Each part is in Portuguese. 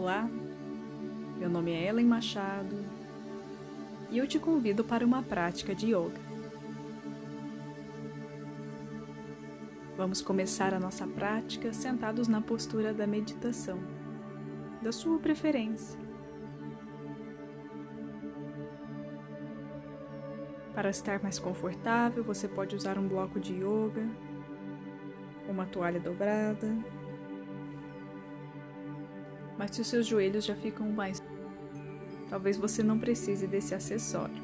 Olá, meu nome é Ellen Machado e eu te convido para uma prática de yoga. Vamos começar a nossa prática sentados na postura da meditação, da sua preferência. Para estar mais confortável, você pode usar um bloco de yoga, uma toalha dobrada mas se os seus joelhos já ficam mais, talvez você não precise desse acessório.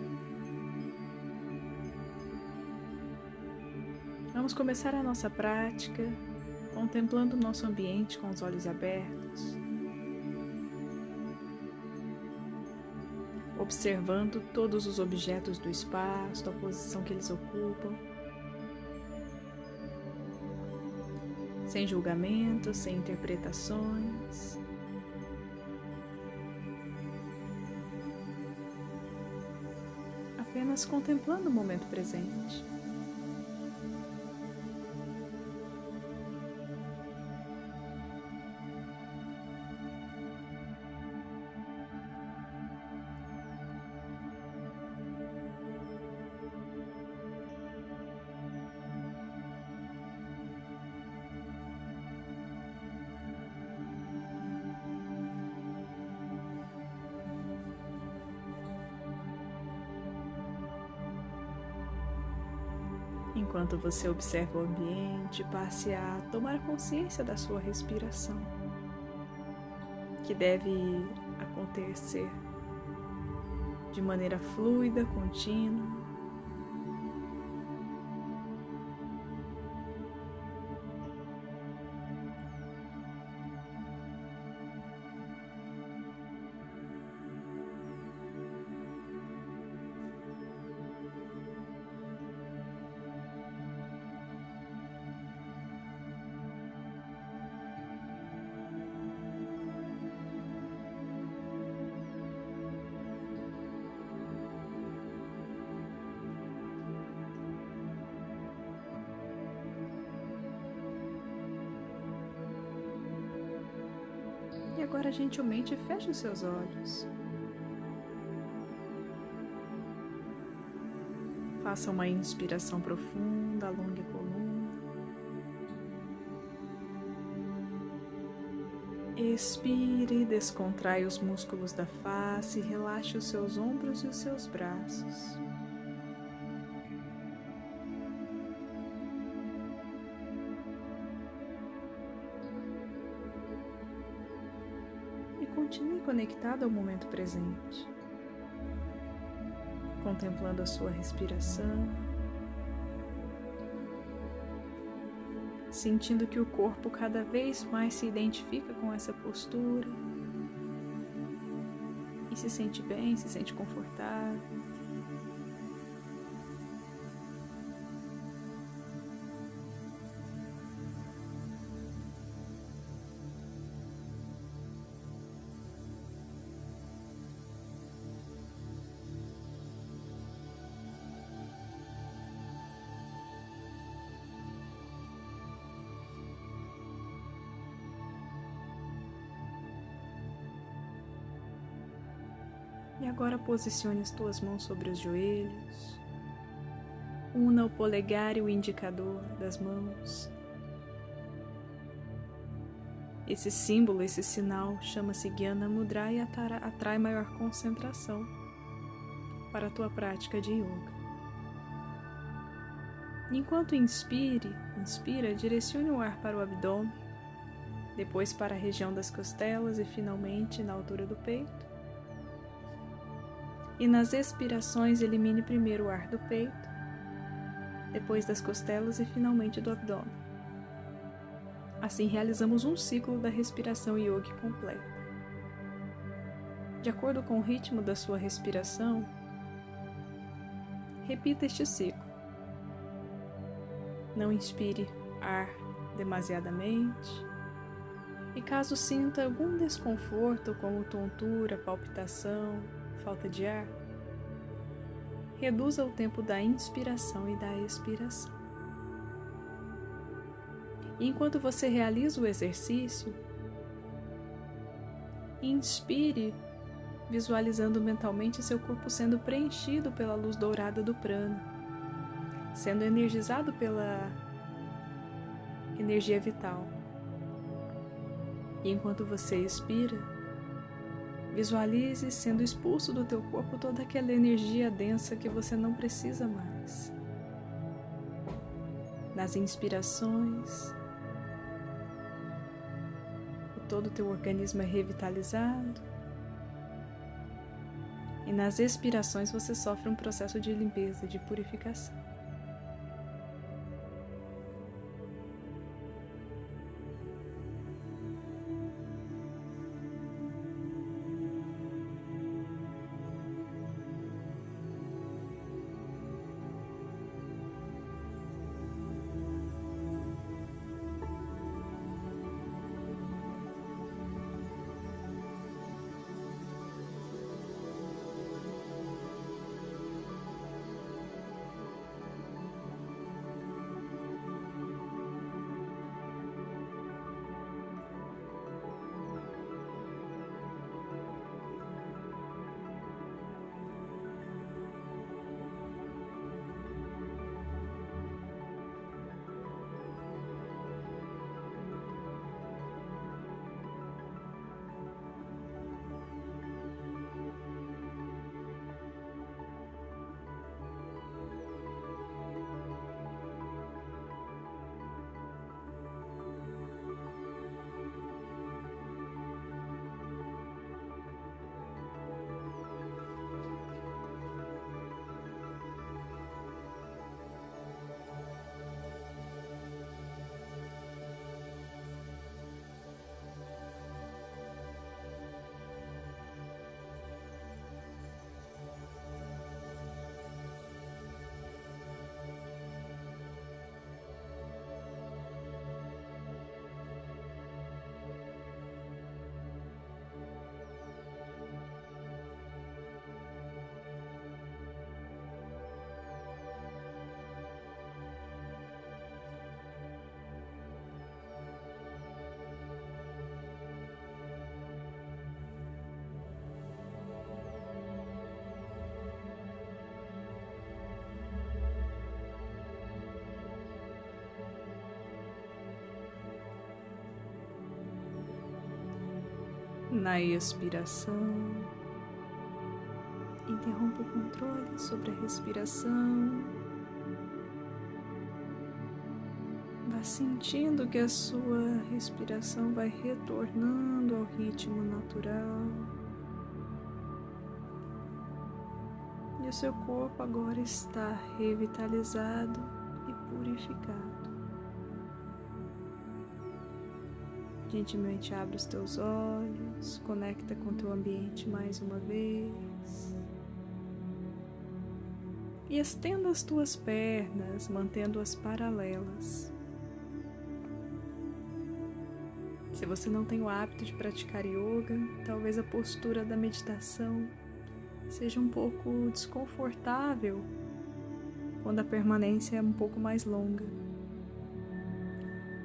Vamos começar a nossa prática contemplando o nosso ambiente com os olhos abertos, observando todos os objetos do espaço, a posição que eles ocupam. Sem julgamentos, sem interpretações. Apenas contemplando o momento presente. Enquanto você observa o ambiente, passe a tomar consciência da sua respiração, que deve acontecer de maneira fluida, contínua, gentilmente feche os seus olhos. Faça uma inspiração profunda, alongue a coluna. Expire, descontrai os músculos da face, relaxe os seus ombros e os seus braços. Conectado ao momento presente, contemplando a sua respiração, sentindo que o corpo cada vez mais se identifica com essa postura e se sente bem, se sente confortável. Posicione as tuas mãos sobre os joelhos. Una o polegar e o indicador das mãos. Esse símbolo, esse sinal, chama-se Gyana Mudra e atrai maior concentração para a tua prática de yoga. Enquanto inspire, inspira, direcione o ar para o abdômen, depois para a região das costelas e finalmente na altura do peito e nas expirações elimine primeiro o ar do peito, depois das costelas e finalmente do abdômen. Assim realizamos um ciclo da respiração yogi completa. De acordo com o ritmo da sua respiração, repita este ciclo. Não inspire ar demasiadamente. E caso sinta algum desconforto, como tontura, palpitação, falta de ar, reduza o tempo da inspiração e da expiração. E enquanto você realiza o exercício, Inspire, visualizando mentalmente seu corpo sendo preenchido pela luz dourada do prana, sendo energizado pela energia vital. E enquanto você expira, visualize sendo expulso do teu corpo toda aquela energia densa que você não precisa mais. Nas inspirações, todo o teu organismo é revitalizado. E nas expirações você sofre um processo de limpeza, de purificação. Na expiração, interrompa o controle sobre a respiração. Vá sentindo que a sua respiração vai retornando ao ritmo natural. E o seu corpo agora está revitalizado e purificado. Gentilmente abre os teus olhos, conecta com o teu ambiente mais uma vez. E estenda as tuas pernas, mantendo-as paralelas. Se você não tem o hábito de praticar yoga, talvez a postura da meditação seja um pouco desconfortável quando a permanência é um pouco mais longa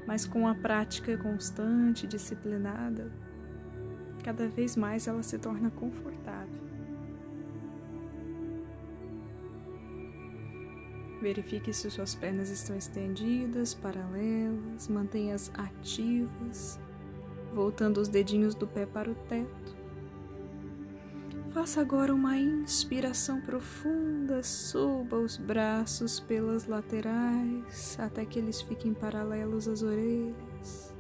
mas com a prática constante, disciplinada, cada vez mais ela se torna confortável. Verifique se suas pernas estão estendidas, paralelas, mantenha-as ativas, voltando os dedinhos do pé para o teto. Faça agora uma inspiração profunda, suba os braços pelas laterais até que eles fiquem paralelos às orelhas.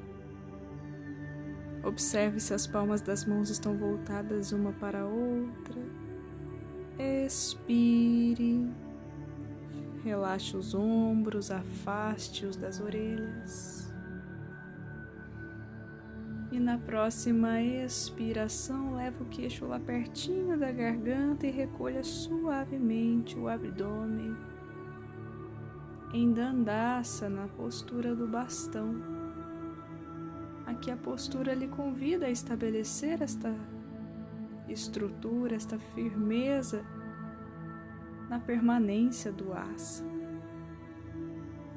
Observe se as palmas das mãos estão voltadas uma para a outra. Expire. Relaxe os ombros, afaste-os das orelhas. E na próxima expiração, leva o queixo lá pertinho da garganta e recolha suavemente o abdômen. Em dandaça, na postura do bastão. Aqui a postura lhe convida a estabelecer esta estrutura, esta firmeza na permanência do asa.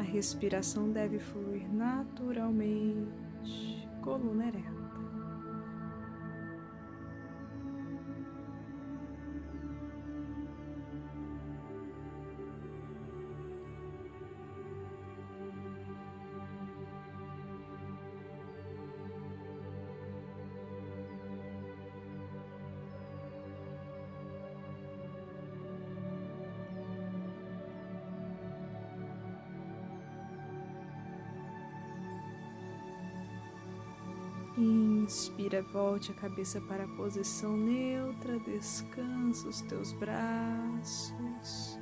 A respiração deve fluir naturalmente coluna ereta. Inspira, volte a cabeça para a posição neutra, descansa os teus braços.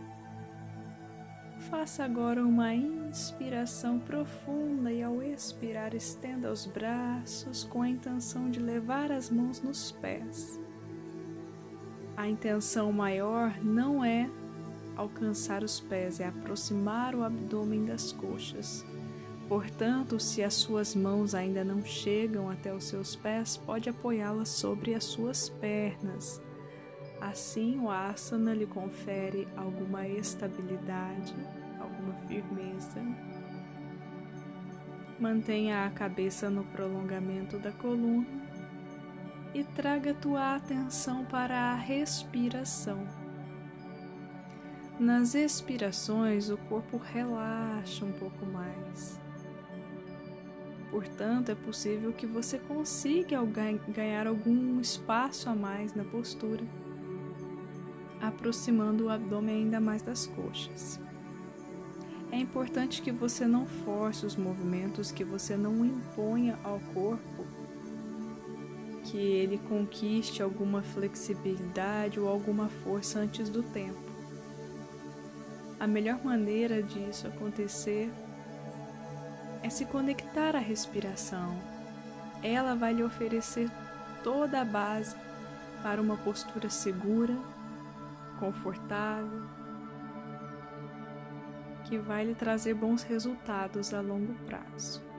Faça agora uma inspiração profunda e ao expirar estenda os braços com a intenção de levar as mãos nos pés. A intenção maior não é alcançar os pés, é aproximar o abdômen das coxas. Portanto, se as suas mãos ainda não chegam até os seus pés, pode apoiá-las sobre as suas pernas. Assim, o asana lhe confere alguma estabilidade alguma firmeza. Mantenha a cabeça no prolongamento da coluna e traga tua atenção para a respiração. Nas expirações, o corpo relaxa um pouco mais. Portanto, é possível que você consiga ganhar algum espaço a mais na postura, aproximando o abdômen ainda mais das coxas. É importante que você não force os movimentos, que você não imponha ao corpo que ele conquiste alguma flexibilidade ou alguma força antes do tempo. A melhor maneira disso acontecer é se conectar à respiração. Ela vai lhe oferecer toda a base para uma postura segura, confortável que vai lhe trazer bons resultados a longo prazo.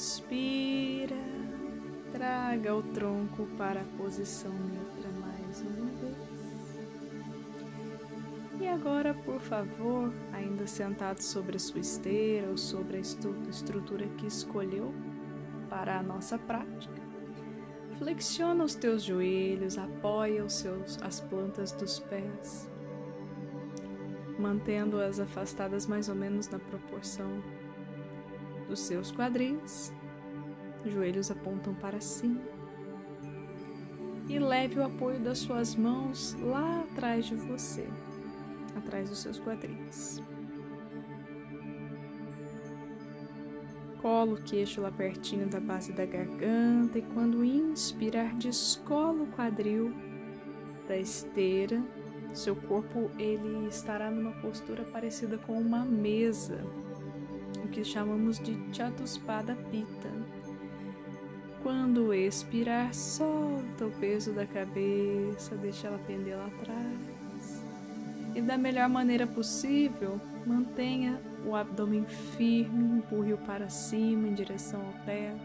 Inspira, traga o tronco para a posição neutra mais uma vez. E agora, por favor, ainda sentado sobre a sua esteira ou sobre a estrutura que escolheu para a nossa prática, flexiona os teus joelhos, apoia os seus, as plantas dos pés, mantendo-as afastadas mais ou menos na proporção dos seus quadris, joelhos apontam para cima. E leve o apoio das suas mãos lá atrás de você, atrás dos seus quadris. Cola o queixo lá pertinho da base da garganta e quando inspirar, descola o quadril da esteira. Seu corpo ele estará numa postura parecida com uma mesa que chamamos de Chatuspada Pitta. Quando expirar, solta o peso da cabeça, deixa ela pender lá atrás. E da melhor maneira possível, mantenha o abdômen firme, empurre-o para cima em direção ao teto.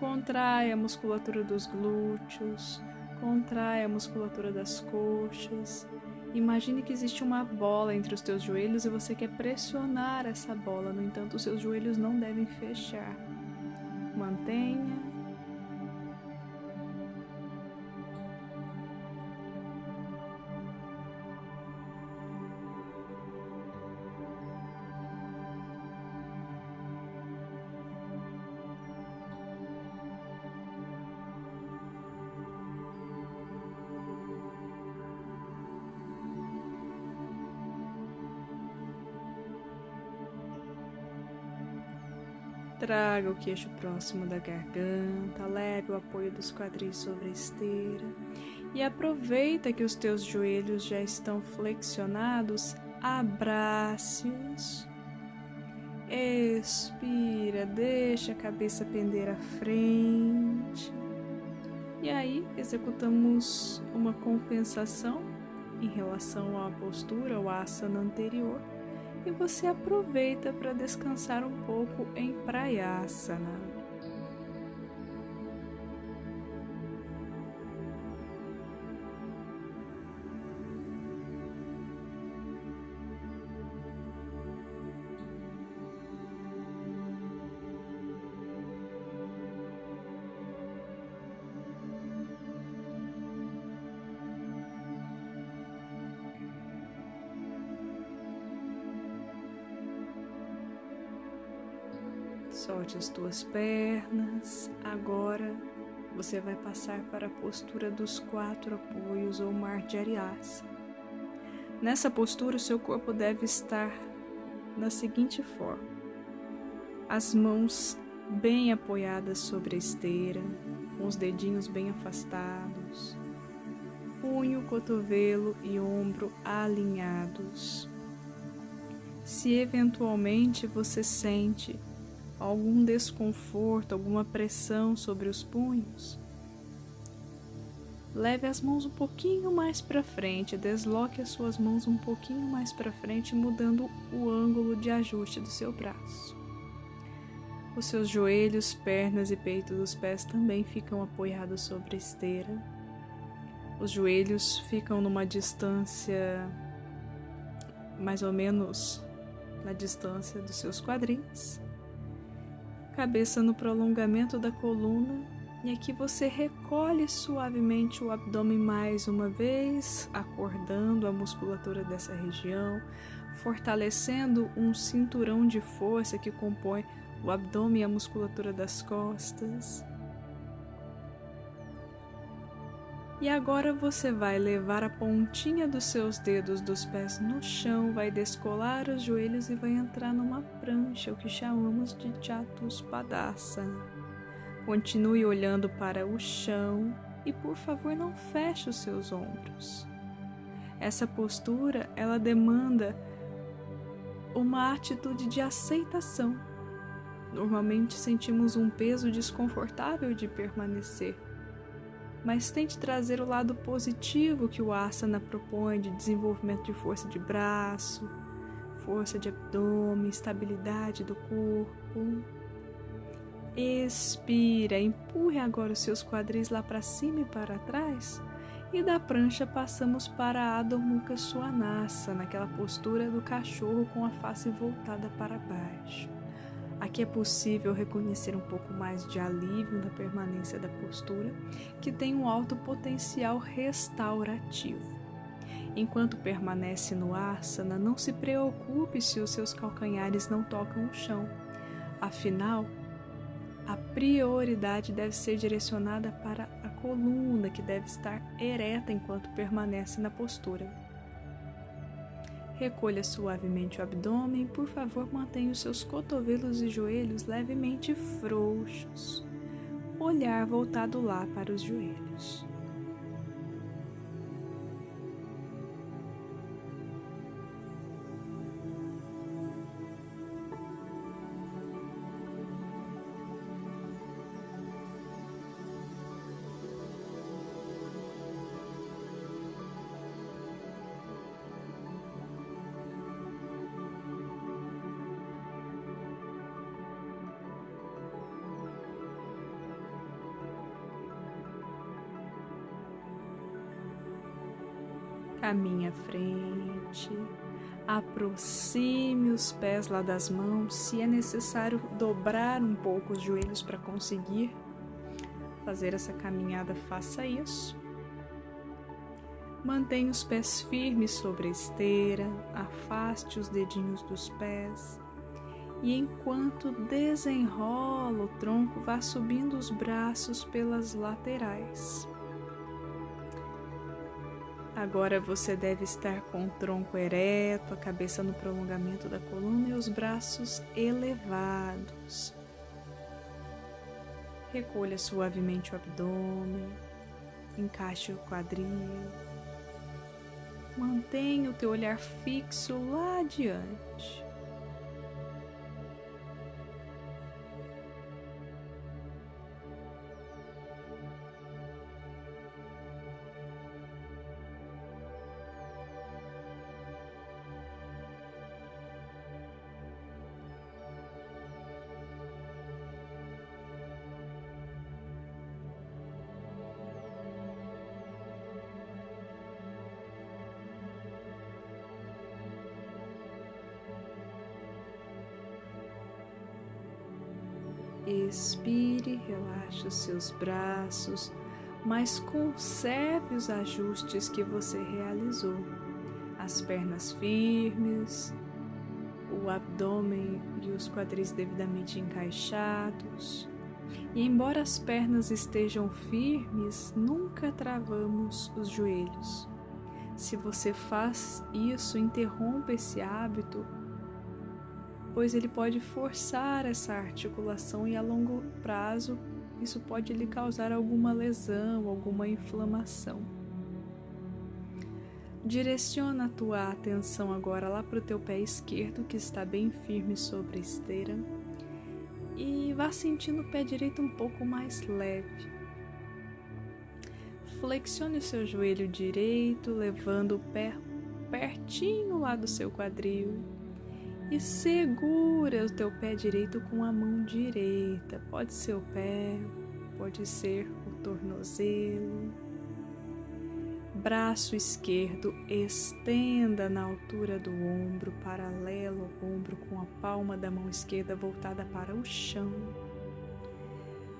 Contrai a musculatura dos glúteos, contrai a musculatura das coxas Imagine que existe uma bola entre os teus joelhos e você quer pressionar essa bola, no entanto, os seus joelhos não devem fechar. Mantenha Traga o queixo próximo da garganta, leve o apoio dos quadris sobre a esteira e aproveita que os teus joelhos já estão flexionados, abrace-os. Expira, deixa a cabeça pender à frente. E aí executamos uma compensação em relação à postura ou asana anterior e você aproveita para descansar um pouco em Prayasana. Solte as tuas pernas. Agora você vai passar para a postura dos quatro apoios ou mar de Ariasa. Nessa postura, o seu corpo deve estar da seguinte forma: as mãos bem apoiadas sobre a esteira, com os dedinhos bem afastados, punho, cotovelo e ombro alinhados. Se eventualmente você sente algum desconforto, alguma pressão sobre os punhos, leve as mãos um pouquinho mais para frente, desloque as suas mãos um pouquinho mais para frente, mudando o ângulo de ajuste do seu braço. Os seus joelhos, pernas e peito dos pés também ficam apoiados sobre a esteira. Os joelhos ficam numa distância mais ou menos na distância dos seus quadris. Cabeça no prolongamento da coluna e aqui você recolhe suavemente o abdômen mais uma vez, acordando a musculatura dessa região, fortalecendo um cinturão de força que compõe o abdômen e a musculatura das costas. E agora você vai levar a pontinha dos seus dedos dos pés no chão, vai descolar os joelhos e vai entrar numa prancha, o que chamamos de Chatuspadasana. Continue olhando para o chão e por favor não feche os seus ombros. Essa postura, ela demanda uma atitude de aceitação Normalmente sentimos um peso desconfortável de permanecer, mas tente trazer o lado positivo que o asana propõe de desenvolvimento de força de braço, força de abdômen, estabilidade do corpo. Expira, empurre agora os seus quadris lá para cima e para trás. E da prancha passamos para a Adho Mukha Swanasa, naquela postura do cachorro com a face voltada para baixo. Aqui é possível reconhecer um pouco mais de alívio na permanência da postura, que tem um alto potencial restaurativo. Enquanto permanece no asana, não se preocupe se os seus calcanhares não tocam o chão. Afinal, a prioridade deve ser direcionada para a coluna, que deve estar ereta enquanto permanece na postura. Recolha suavemente o abdômen, por favor, mantenha os seus cotovelos e joelhos levemente frouxos. Olhar voltado lá para os joelhos. Caminhe à frente, aproxime os pés lá das mãos. Se é necessário dobrar um pouco os joelhos para conseguir fazer essa caminhada, faça isso. Mantenha os pés firmes sobre a esteira, afaste os dedinhos dos pés. E enquanto desenrola o tronco, vá subindo os braços pelas laterais. Agora você deve estar com o tronco ereto, a cabeça no prolongamento da coluna e os braços elevados. Recolha suavemente o abdômen, encaixe o quadril. Mantenha o teu olhar fixo lá adiante. Expire, relaxe os seus braços, mas conserve os ajustes que você realizou. As pernas firmes, o abdômen e os quadris devidamente encaixados. E embora as pernas estejam firmes, nunca travamos os joelhos. Se você faz isso, interrompa esse hábito, pois ele pode forçar essa articulação e a longo prazo isso pode lhe causar alguma lesão, alguma inflamação. Direciona a tua atenção agora lá para o teu pé esquerdo, que está bem firme sobre a esteira, e vá sentindo o pé direito um pouco mais leve. Flexione o seu joelho direito, levando o pé pertinho lá do seu quadril e segura o teu pé direito com a mão direita. Pode ser o pé, pode ser o tornozelo. Braço esquerdo estenda na altura do ombro, paralelo ao ombro, com a palma da mão esquerda voltada para o chão.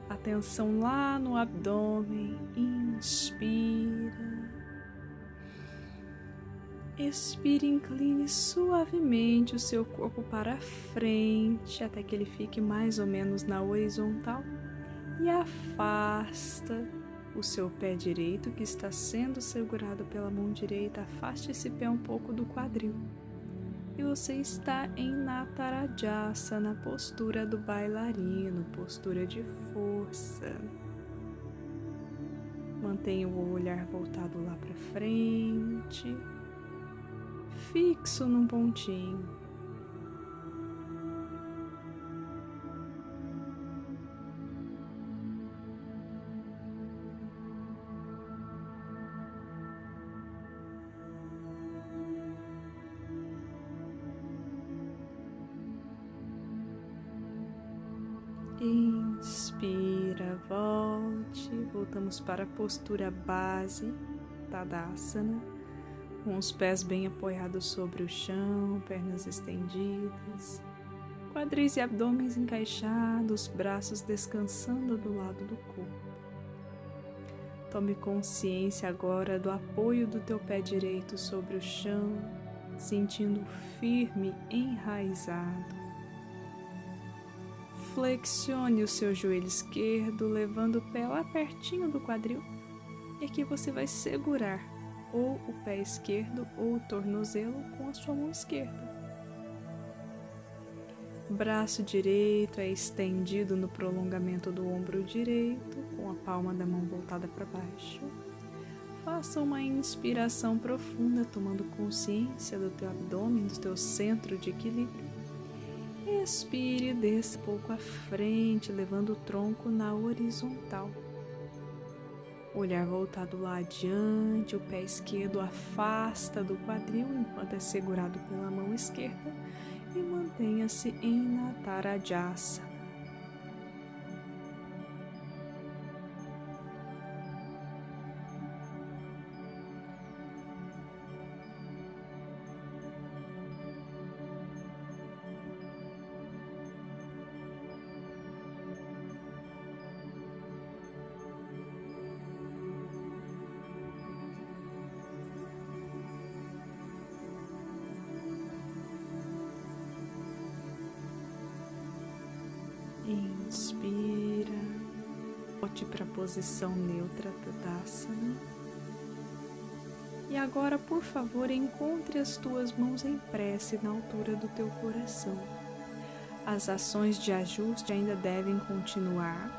Atenção lá no abdômen, inspira. Expire, incline suavemente o seu corpo para frente até que ele fique mais ou menos na horizontal e afasta o seu pé direito que está sendo segurado pela mão direita. Afaste esse pé um pouco do quadril. E você está em Natarajasa, na postura do bailarino, postura de força. Mantenha o olhar voltado lá para frente fixo num pontinho. Inspira, volte, voltamos para a postura base, Tadasana com os pés bem apoiados sobre o chão, pernas estendidas, quadris e abdômenes encaixados, braços descansando do lado do corpo. Tome consciência agora do apoio do teu pé direito sobre o chão, sentindo firme, enraizado. Flexione o seu joelho esquerdo, levando o pé lá pertinho do quadril, e aqui você vai segurar ou o pé esquerdo ou o tornozelo com a sua mão esquerda. Braço direito é estendido no prolongamento do ombro direito, com a palma da mão voltada para baixo. Faça uma inspiração profunda, tomando consciência do teu abdômen, do teu centro de equilíbrio. Expire desça um pouco à frente, levando o tronco na horizontal olhar voltado lá adiante, o pé esquerdo afasta do quadril enquanto é segurado pela mão esquerda e mantenha-se em Natarajasa. Posição neutra Tadasana. E agora, por favor, encontre as tuas mãos em prece na altura do teu coração. As ações de ajuste ainda devem continuar.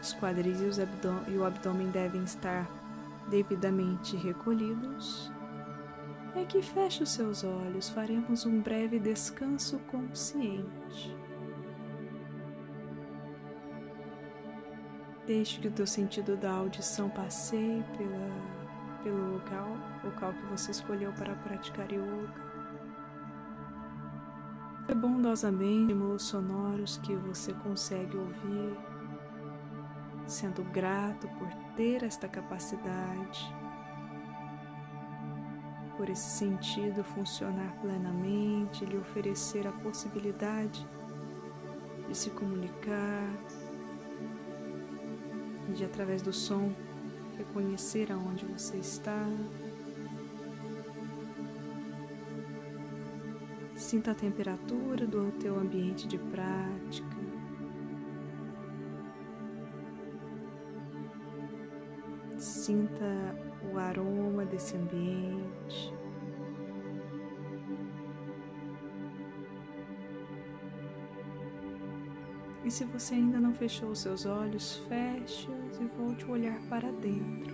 Os quadris e, o abdômen devem estar devidamente recolhidos. É que feche os seus olhos, faremos um breve descanso consciente. Deixe que o teu sentido da audição passeie pela, pelo local, local que você escolheu para praticar yoga. É bondosamente estímulos sonoros que você consegue ouvir, sendo grato por ter esta capacidade, por esse sentido funcionar plenamente, lhe oferecer a possibilidade de se comunicar, de através do som reconhecer aonde você está. Sinta a temperatura do teu ambiente de prática. Sinta o aroma desse ambiente. E se você ainda não fechou os seus olhos, feche-os e volte o olhar para dentro.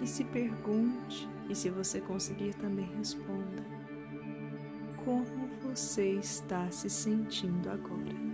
E se pergunte, e se você conseguir também responda: como você está se sentindo agora?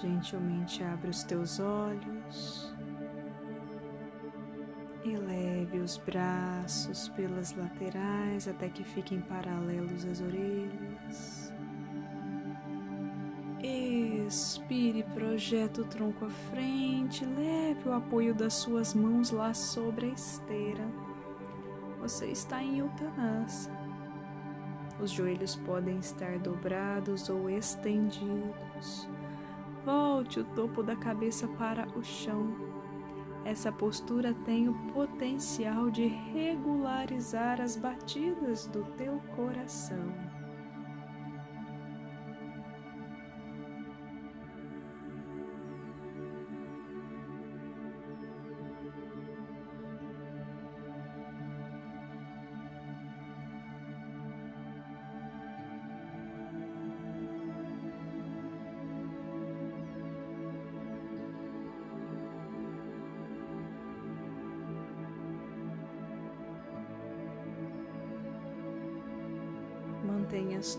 Gentilmente abre os teus olhos. Eleve os braços pelas laterais até que fiquem paralelos às orelhas. Expire, projeta o tronco à frente, leve o apoio das suas mãos lá sobre a esteira. Você está em Uttanasana. Os joelhos podem estar dobrados ou estendidos. Volte o topo da cabeça para o chão. Essa postura tem o potencial de regularizar as batidas do teu coração.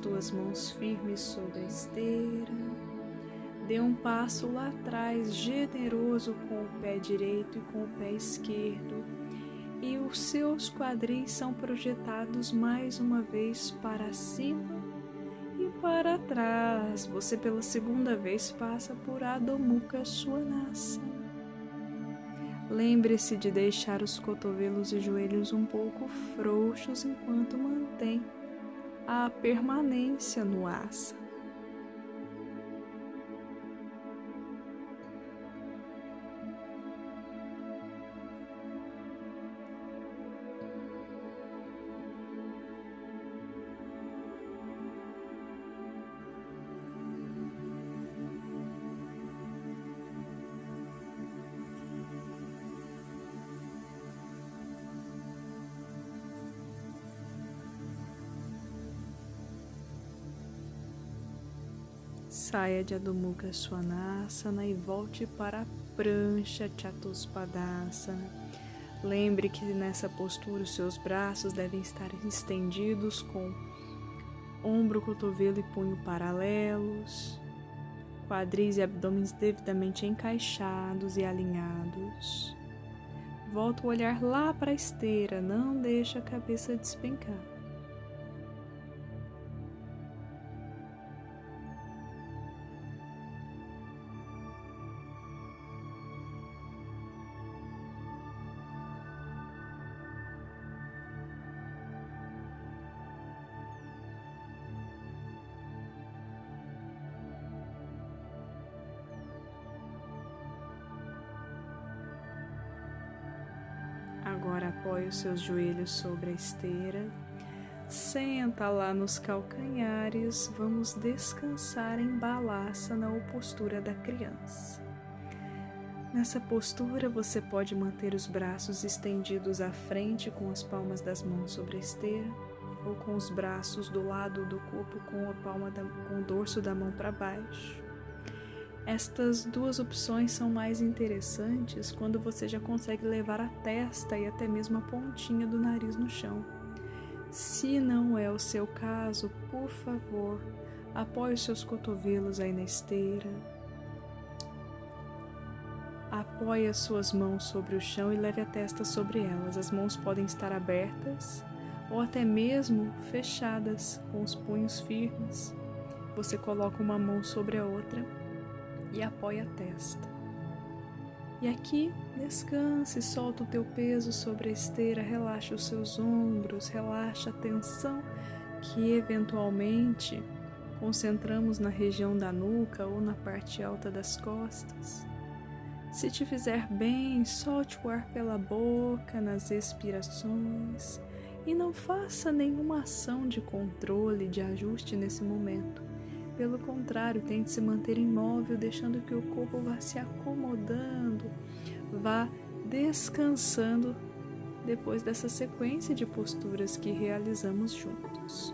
Tuas mãos firmes sobre a esteira. Dê um passo lá atrás, generoso com o pé direito e com o pé esquerdo. E os seus quadris são projetados mais uma vez para cima e para trás. Você pela segunda vez passa por Adho Mukha Svanasana. Lembre-se de deixar os cotovelos e joelhos um pouco frouxos enquanto mantém a permanência no asa. Saia de Adho Mukha Svanasana e volte para a prancha Chatuspadasana. Lembre que nessa postura os seus braços devem estar estendidos com ombro, cotovelo e punho paralelos, quadris e abdômenes devidamente encaixados e alinhados. Volta o olhar lá para a esteira, não deixe a cabeça despencar. Agora apoie os seus joelhos sobre a esteira. Senta lá nos calcanhares. Vamos descansar em balasana ou postura da criança. Nessa postura, você pode manter os braços estendidos à frente com as palmas das mãos sobre a esteira, ou com os braços do lado do corpo com a palma da, com o dorso da mão para baixo. Estas duas opções são mais interessantes quando você já consegue levar a testa e até mesmo a pontinha do nariz no chão. Se não é o seu caso, por favor, apoie os seus cotovelos aí na esteira. Apoie as suas mãos sobre o chão e leve a testa sobre elas. As mãos podem estar abertas ou até mesmo fechadas, com os punhos firmes. Você coloca uma mão sobre a outra e apoia a testa. E aqui, descanse, solta o teu peso sobre a esteira, relaxa os seus ombros, relaxa a tensão que eventualmente concentramos na região da nuca ou na parte alta das costas. Se te fizer bem, solte o ar pela boca nas expirações e não faça nenhuma ação de controle, de ajuste nesse momento. Pelo contrário, tente se manter imóvel, deixando que o corpo vá se acomodando, vá descansando depois dessa sequência de posturas que realizamos juntos.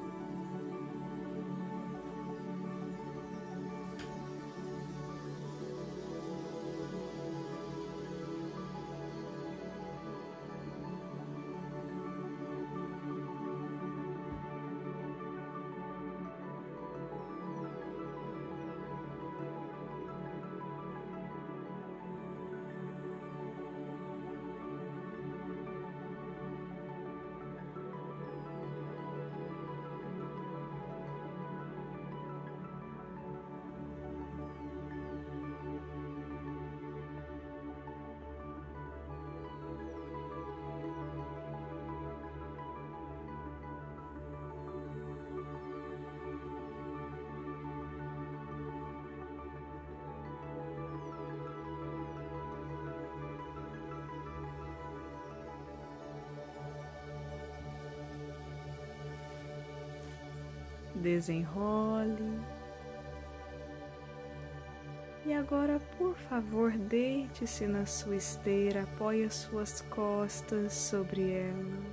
Desenrole. E agora, por favor, deite-se na sua esteira, apoie as suas costas sobre ela.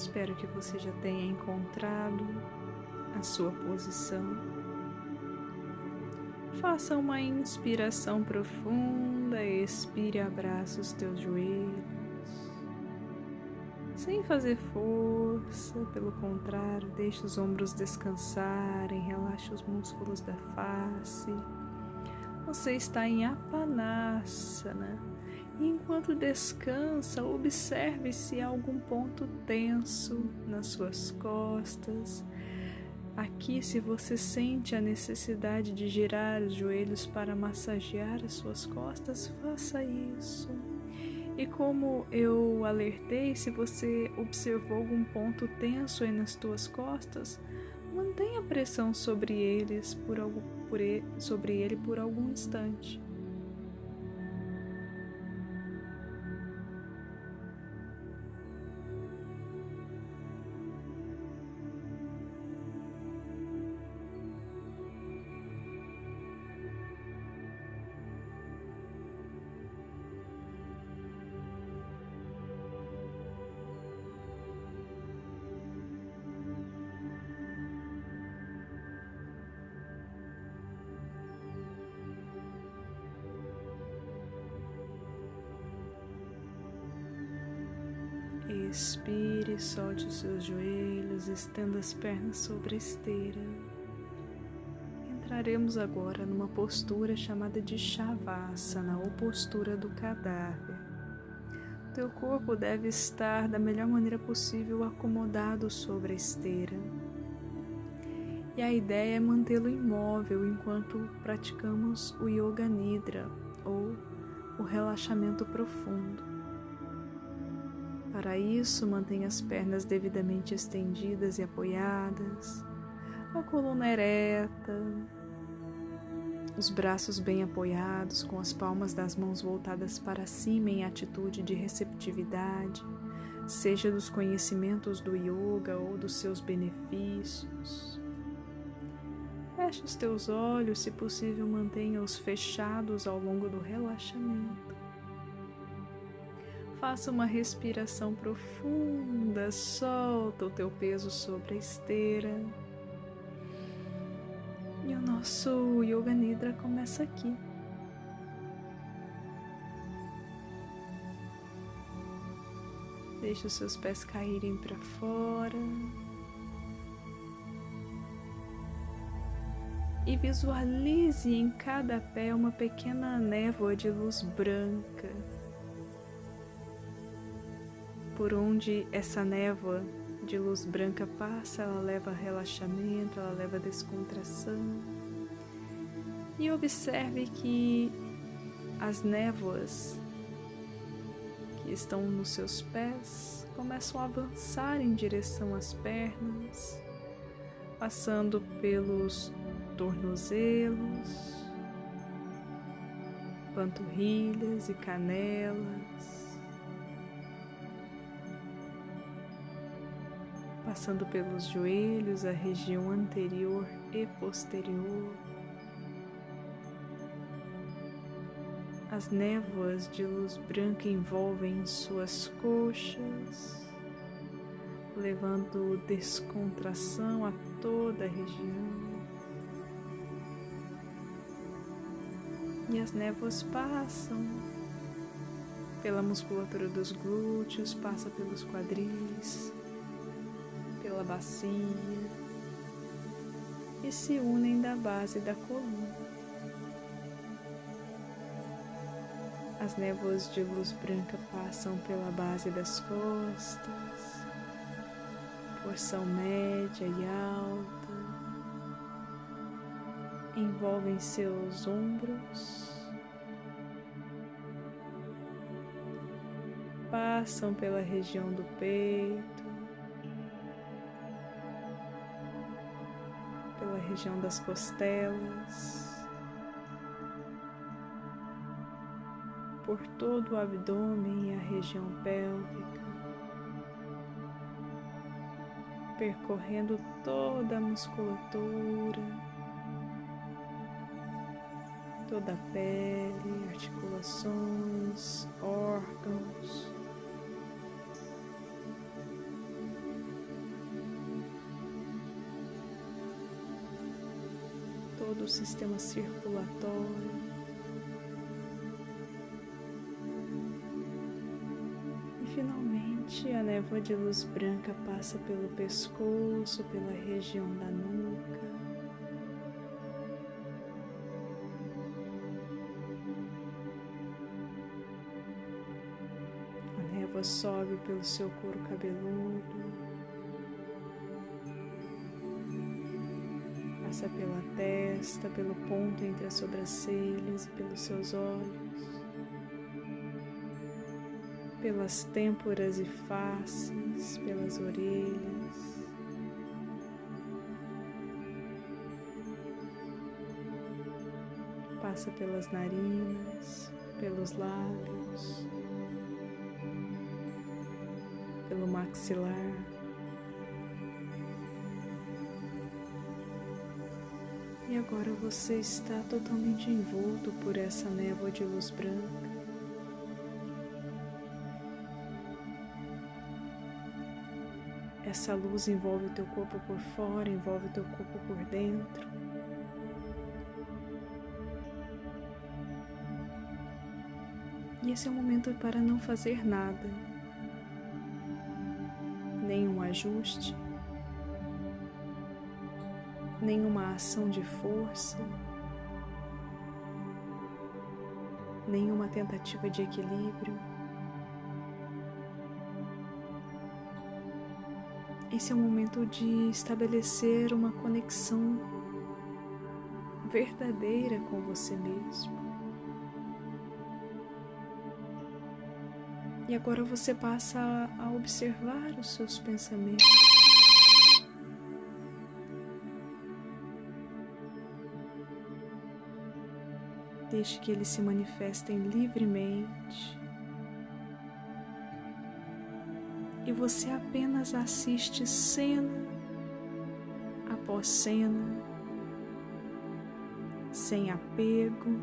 Espero que você já tenha encontrado a sua posição. Faça uma inspiração profunda, expire, abraça os teus joelhos. Sem fazer força, pelo contrário, deixe os ombros descansarem, relaxe os músculos da face. Você está em Apanasana e enquanto descansa, observe se há algum ponto tenso nas suas costas. Aqui, se você sente a necessidade de girar os joelhos para massagear as suas costas, faça isso. E como eu alertei, se você observou algum ponto tenso aí nas tuas costas, mantenha pressão sobre eles por, por sobre ele por algum instante. Expire, solte os seus joelhos, estenda as pernas sobre a esteira. Entraremos agora numa postura chamada de Shavasana, ou postura do cadáver. Teu corpo deve estar da melhor maneira possível acomodado sobre a esteira. E a ideia é mantê-lo imóvel enquanto praticamos o Yoga Nidra, ou o relaxamento profundo. Para isso, mantenha as pernas devidamente estendidas e apoiadas, a coluna ereta, os braços bem apoiados, com as palmas das mãos voltadas para cima em atitude de receptividade, seja dos conhecimentos do yoga ou dos seus benefícios. Feche os teus olhos, se possível, mantenha-os fechados ao longo do relaxamento. Faça uma respiração profunda, solta o teu peso sobre a esteira. E o nosso Yoga Nidra começa aqui. Deixe os seus pés caírem para fora. E visualize em cada pé uma pequena névoa de luz branca. Por onde essa névoa de luz branca passa, ela leva relaxamento, ela leva descontração. E observe que as névoas que estão nos seus pés começam a avançar em direção às pernas, passando pelos tornozelos, panturrilhas e canelas, passando pelos joelhos, a região anterior e posterior. As névoas de luz branca envolvem suas coxas, levando descontração a toda a região. E as névoas passam pela musculatura dos glúteos, passa pelos quadris, bacia e se unem da base da coluna. As névoas de luz branca passam pela base das costas, porção média e alta, envolvem seus ombros, passam pela região do peito, região das costelas. por todo o abdômen e a região pélvica, percorrendo toda a musculatura, toda a pele, articulações, órgãos. Todo o sistema circulatório. Finalmente, a névoa de luz branca passa pelo pescoço, pela região da nuca. A névoa sobe pelo seu couro cabeludo. Passa pela testa, pelo ponto entre as sobrancelhas e pelos seus olhos pelas têmporas e faces, pelas orelhas. Passa pelas narinas, pelos lábios, pelo maxilar. E agora você está totalmente envolto por essa névoa de luz branca. Essa luz envolve o teu corpo por fora, envolve o teu corpo por dentro. E esse é o momento para não fazer nada, nenhum ajuste, nenhuma ação de força, nenhuma tentativa de equilíbrio. Esse é o momento de estabelecer uma conexão verdadeira com você mesmo. E agora você passa a observar os seus pensamentos. Deixe que eles se manifestem livremente. e você apenas assiste cena após cena sem apego,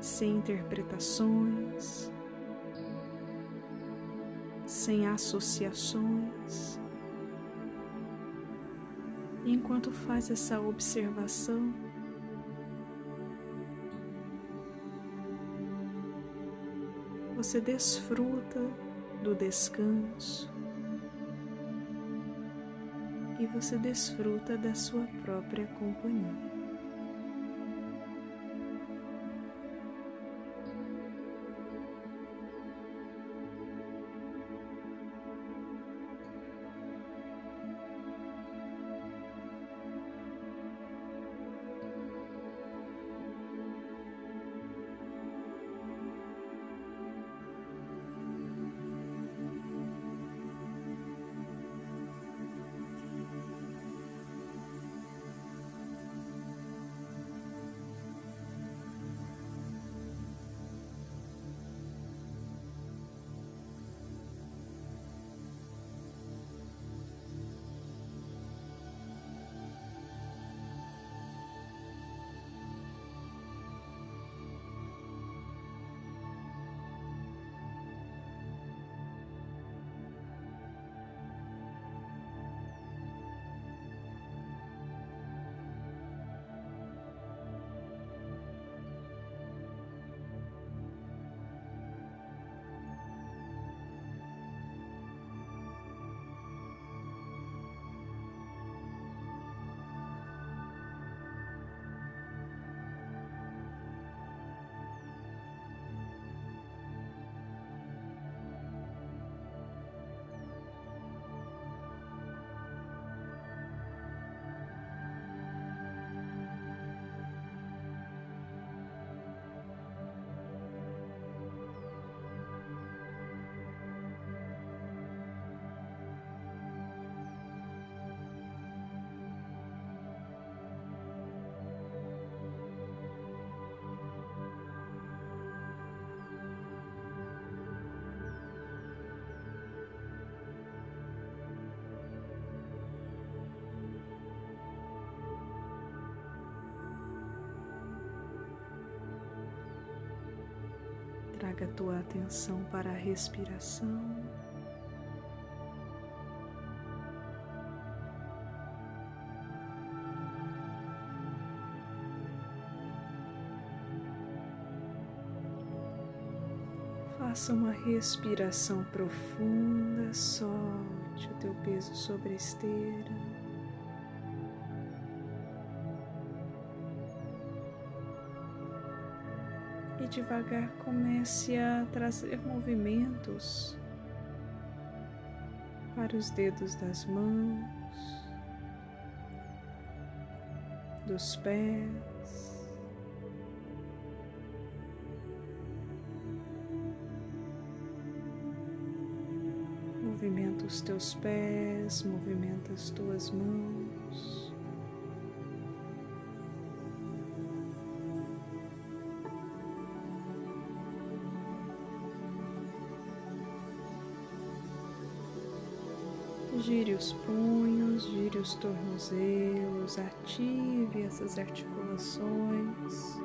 sem interpretações, sem associações. Enquanto faz essa observação, você desfruta do descanso e você desfruta da sua própria companhia. Traga a tua atenção para a respiração. Faça uma respiração profunda, solte o teu peso sobre a esteira. Devagar comece a trazer movimentos para os dedos das mãos, dos pés. Movimenta os teus pés, movimenta as tuas mãos. Gire os punhos, gire os tornozelos, ative essas articulações.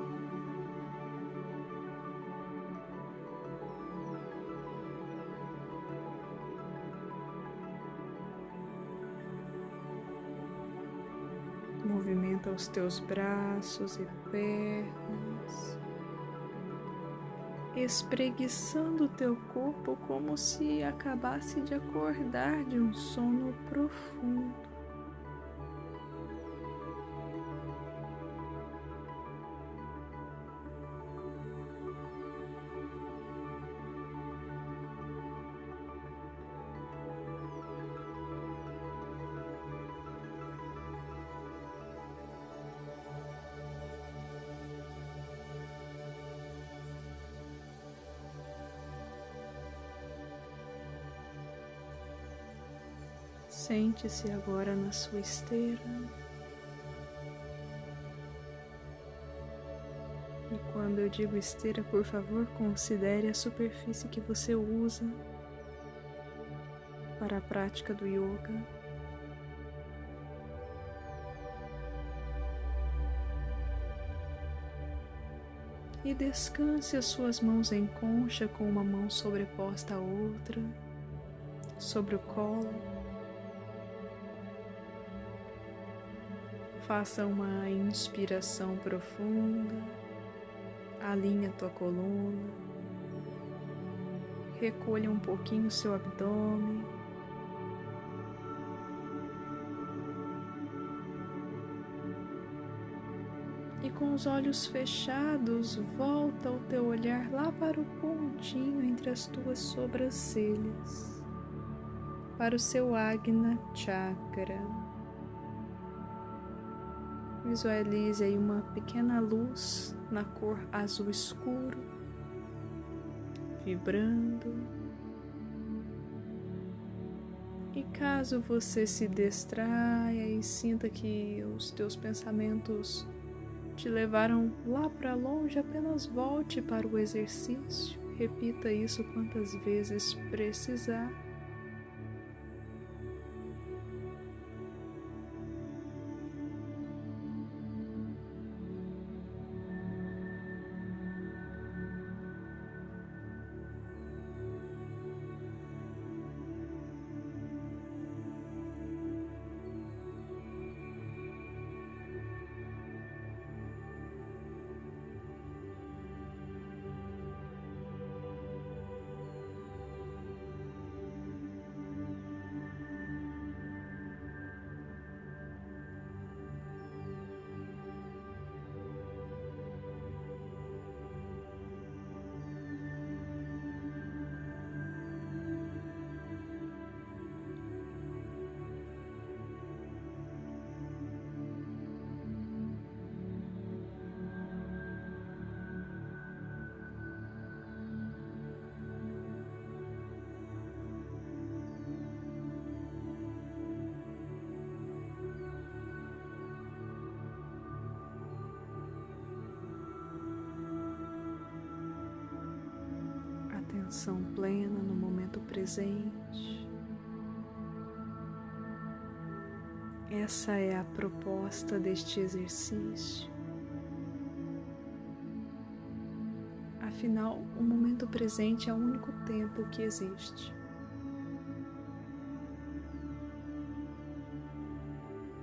Movimenta os teus braços e pernas espreguiçando teu corpo como se acabasse de acordar de um sono profundo. Sente-se agora na sua esteira. E quando eu digo esteira, por favor, considere a superfície que você usa para a prática do yoga. E descanse as suas mãos em concha com uma mão sobreposta à outra, sobre o colo. Faça uma inspiração profunda, alinha tua coluna, recolha um pouquinho seu abdômen. E com os olhos fechados, volta o teu olhar lá para o pontinho entre as tuas sobrancelhas, para o seu Agna Chakra. Visualize aí uma pequena luz na cor azul escuro, vibrando. E caso você se distraia e sinta que os teus pensamentos te levaram lá para longe, apenas volte para o exercício. Repita isso quantas vezes precisar. Atenção plena no momento presente. Essa é a proposta deste exercício. Afinal, o momento presente é o único tempo que existe.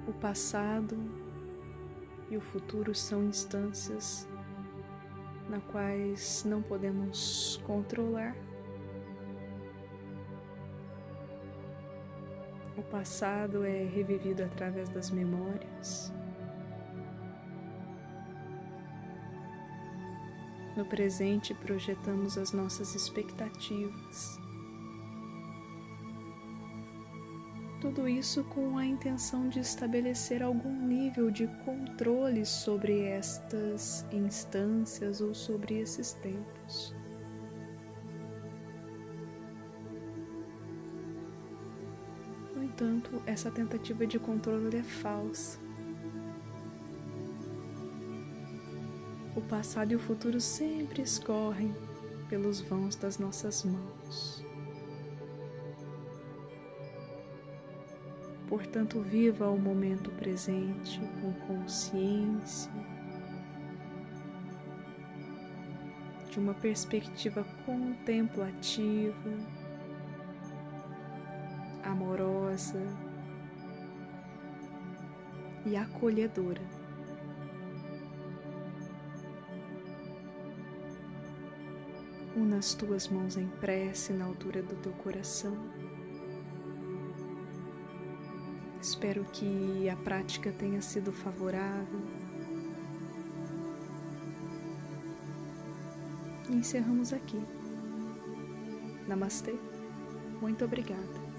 O passado e o futuro são instâncias na quais não podemos controlar. O passado é revivido através das memórias. No presente, projetamos as nossas expectativas. Tudo isso com a intenção de estabelecer algum nível de controle sobre estas instâncias ou sobre esses tempos. No entanto, essa tentativa de controle é falsa. O passado e o futuro sempre escorrem pelos vãos das nossas mãos. Portanto, viva o momento presente com consciência, de uma perspectiva contemplativa, e acolhedora. Una as tuas mãos em prece na altura do teu coração. Espero que a prática tenha sido favorável. E encerramos aqui. Namastê. Muito obrigada.